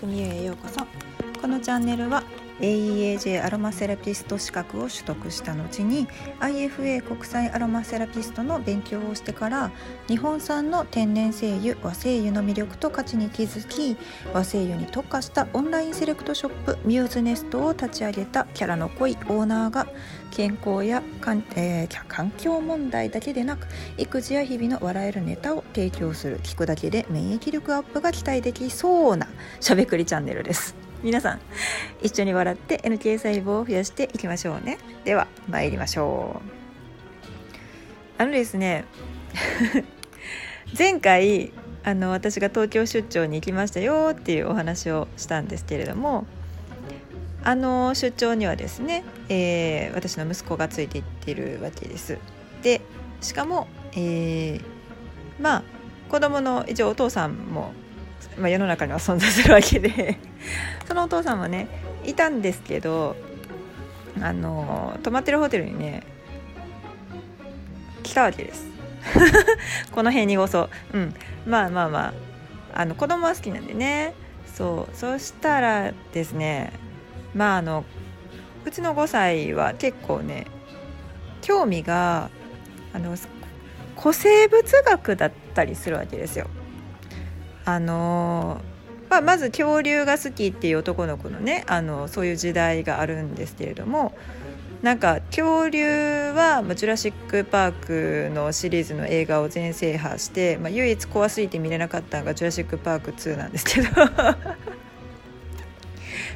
組へようこそ。このチャンネルは AEAJ アロマセラピスト資格を取得した後に IFA 国際アロマセラピストの勉強をしてから日本産の天然精油和精油の魅力と価値に気づき和精油に特化したオンラインセレクトショップミューズネストを立ち上げたキャラの濃いオーナーが健康やかん、えー、環境問題だけでなく育児や日々の笑えるネタを提供する聞くだけで免疫力アップが期待できそうなしゃべくりチャンネルです。皆さん一緒に笑って NK 細胞を増やしていきましょうね。では参りましょう。あのですね 前回あの私が東京出張に行きましたよっていうお話をしたんですけれどもあの出張にはですね、えー、私の息子がついていってるわけです。でしかも、えー、まあ子供の一応お父さんもまあ、世の中には存在するわけで。そのお父さんもねいたんですけどあの泊まってるホテルにね来たわけです。この辺にこそうん。まあまあまあ。あの子供は好きなんでね。そう。そしたらですねまああのうちの5歳は結構ね興味があの古生物学だったりするわけですよ。あのまあ、まず恐竜が好きっていう男の子のねあのそういう時代があるんですけれどもなんか恐竜は「ジュラシック・パーク」のシリーズの映画を全制覇して、まあ、唯一怖すぎて見れなかったのが「ジュラシック・パーク2」なんですけど。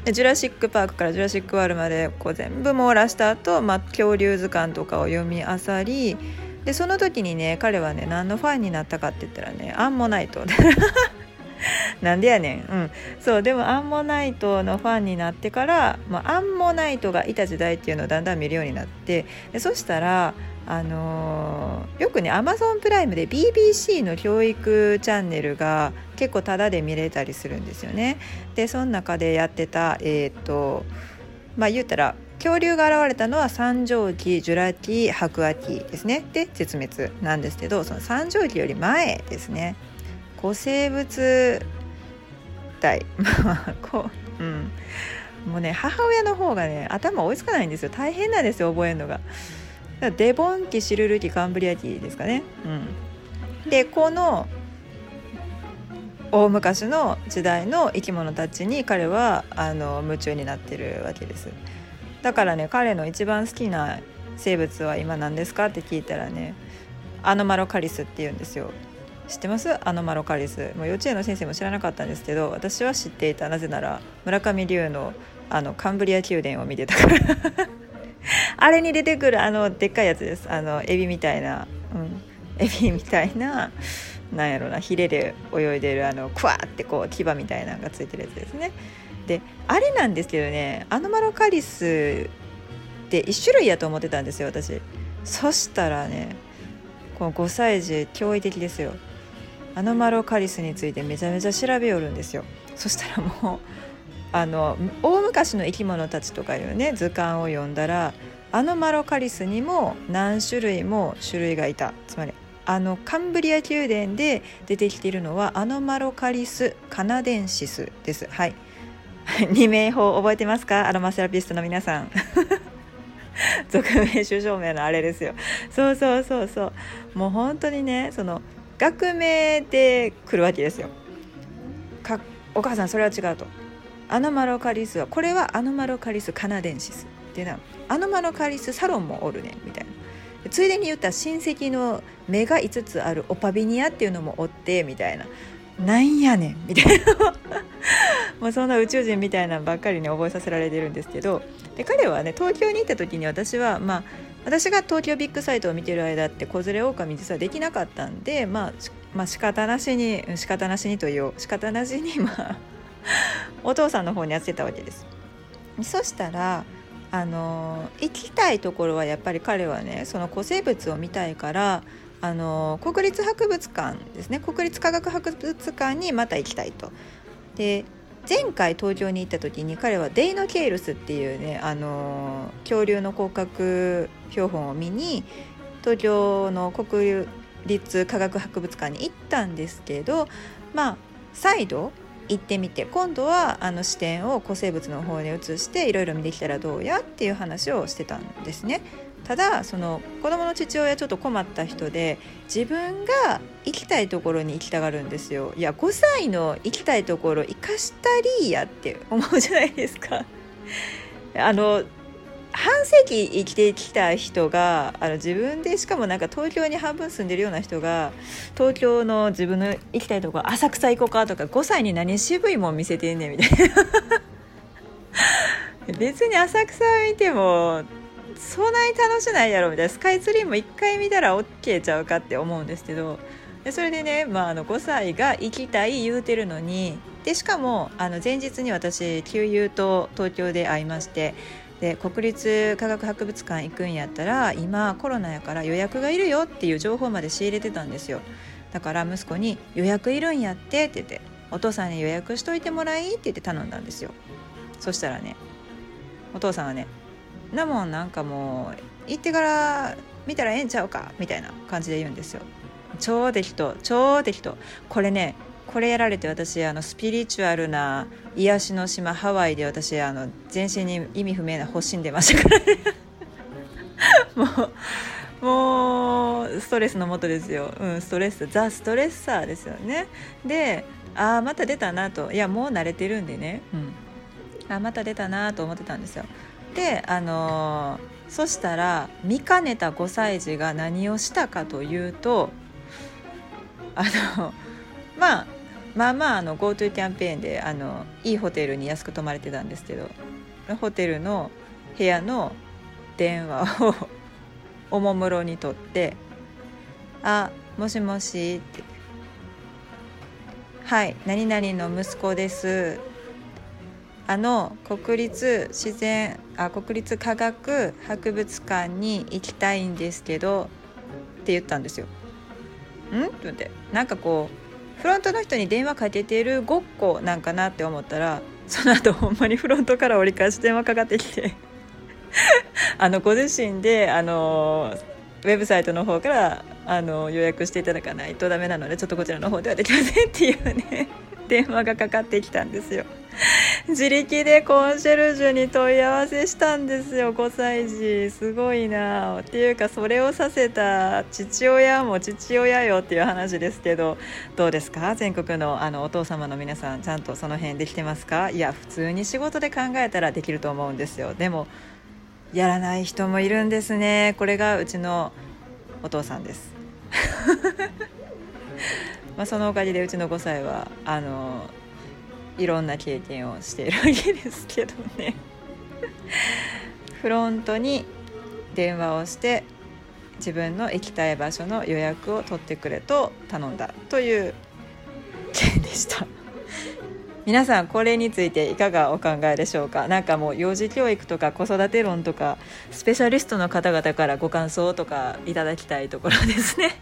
ジュラシック・パークからジュラシック・ワールまでこう全部網羅した後、まあ恐竜図鑑とかを読み漁りでその時にね彼はね何のファンになったかって言ったらねアンモナイト。なんでやねん。うん。そうでもアンモナイトのファンになってから、まあ、アンモナイトがいた時代っていうのをだんだん見るようになってでそしたらあのー、よくねアマゾンプライムで BBC の教育チャンネルが結構タダで見れたりするんですよね。でその中でやってたえっ、とまあ言ったら恐竜が現れたのは三畳紀ジュラ紀白亜紀ですね。で絶滅なんですけどその三畳紀より前ですね。古生物体。こううん。もうね母親の方がね頭追いつかないんですよ。大変なんですよ覚えるのが。デボン紀シルル紀カンブリア紀ですかね。うん。でこの大昔の時代の生き物たちに彼はあの夢中になってるわけです。だからね彼の一番好きな生物は今何ですかって聞いたらねアノマロカリスって言うんですよ。知ってます？アノマロカリス。もう幼稚園の先生も知らなかったんですけど私は知っていた。なぜなら村上龍のあのカンブリア宮殿を見てたから。あれに出てくるあのでっかいやつです。あのエビみたいな、うん、エビみたいななんやろな。ヒレで泳いでるあのクワーってこう牙みたいなのがついてるやつですね。であれなんですけどねアノマロカリスって1種類やと思ってたんですよ私。そしたらねこの5歳児驚異的ですよ。アノマロカリスについてめちゃめちゃ調べよるんですよ。そしたらもう あの大昔の生き物たちとかいうね図鑑を読んだらアノマロカリスにも何種類も種類がいた。つまりあのカンブリア宮殿で出てきているのはアノマロカリスカナデンシスです。はい。二名法覚えてますか？アロマセラピストの皆さん。俗名種証明のあれですよ。そうそうそうそう。もう本当にねその学名で来るわけですよ。かお母さんそれは違うと。アノマロカリスはこれはアノマロカリスカナデンシスっていうのはアノマロカリスサロンもおるねみたいな。ついでに言った親戚の目が5つあるオパビニアっていうのもおってみたいな。なんやねんみたいな。もうそんな宇宙人みたいなのばっかりに覚えさせられてるんですけど。で彼はね東京に行った時に私はまあ私が東京ビッグサイトを見てる間って子連れ狼実はできなかったんでまあまあ仕方なしに仕方なしにという仕方なしにまあお父さんの方にやってたわけです。そしたらあの行きたいところはやっぱり彼はねその古生物を見たいからあの国立博物館ですね国立科学博物館にまた行きたいと。で前回東京に行った時に彼はデイノケイルスっていうねあの恐竜の骨格標本を見に東京の国立科学博物館に行ったんですけどまあ再度行ってみて今度はあの視点を古生物の方に移していろいろ見てきたらどうやっていう話をしてたんですね。ただその子供の父親ちょっと困った人で自分が行きたいところに行きたがるんですよ。いや5歳の行きたいところ生かしたりやって思うじゃないですか。あの半世紀生きてきた人があの自分でしかもなんか東京に半分住んでるような人が東京の自分の行きたいところ浅草行こうかとか5歳に何渋いもん見せてんねんみたいな。別に浅草見てもそんなに楽しないやろみたいな。スカイツリーも1回見たら OK ちゃうかって思うんですけど。でそれでね、まあ、あの5歳が行きたい言うてるのに。でしかもあの前日に私旧友と東京で会いまして。で国立科学博物館行くんやったら今コロナやから予約がいるよっていう情報まで仕入れてたんですよ。だから息子に「予約いるんやって」って言って「お父さんに予約しといてもらい」って言って頼んだんですよ。そしたらねお父さんはねなもんなんかもう行ってから見たらええんちゃうかみたいな感じで言うんですよ。超適当超適当。これねこれやられて私あのスピリチュアルな癒しの島ハワイで私あの全身に意味不明な発疹出ましたからね。もうもうストレスのもとですよ、うん、ストレスザ・ストレッサーですよね。でああまた出たなと。いやもう慣れてるんでね、うん、あまた出たなと思ってたんですよ。であのー、そしたら見かねた5歳児が何をしたかというとあのまあまあまああの GoTo キャンペーンであのいいホテルに安く泊まれてたんですけどホテルの部屋の電話をおもむろに取って「あもしもし」って「はい何々の息子です」あの国立自然あ国立科学博物館に行きたいんですけどって言ったんですよ。ん？ってってなんかこうフロントの人に電話かけてるごっこなんかなって思ったらその後ほんまにフロントから折り返し電話かかってきて あのご自身であのウェブサイトの方からあの予約していただかないとダメなのでちょっとこちらの方ではできませんっていうね電話がかかってきたんですよ。自力でコンシェルジュに問い合わせしたんですよ5歳児。すごいな。っていうかそれをさせた父親も父親よっていう話ですけど。どうですか？全国のあのお父様の皆さんちゃんとその辺できてますか？いや普通に仕事で考えたらできると思うんですよ。でもやらない人もいるんですね。これがうちのお父さんです。まあそのおかげでうちの5歳はあのいろんな経験をしているわけですけどね。フロントに電話をして自分の行きたい場所の予約を取ってくれと頼んだという件でした。皆さんこれについていかがお考えでしょうか？何かもう幼児教育とか子育て論とかスペシャリストの方々からご感想とかいただきたいところですね。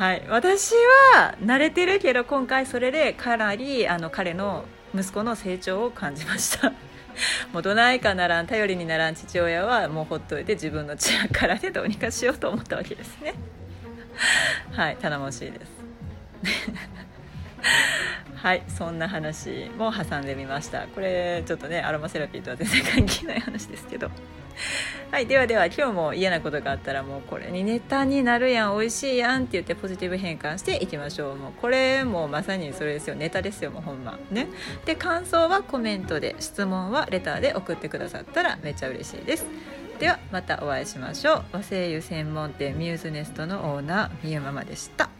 はい。私は慣れてるけど今回それでかなりあの彼の息子の成長を感じました。もうどないかならん頼りにならん父親はもうほっといて自分の力でどうにかしようと思ったわけですね。はい。頼もしいです。はい。そんな話も挟んでみました。これちょっとねアロマセラピーとは全然関係ない話ですけど。はいではでは今日も嫌なことがあったらもうこれにネタになるやん美味しいやんって言ってポジティブ変換していきましょう。もうこれもうまさにそれですよ。ネタですよもうほんま。ね。で感想はコメントで質問はレターで送ってくださったらめっちゃ嬉しいです。ではまたお会いしましょう。和製油専門店ミューズネストのオーナーみゆママでした。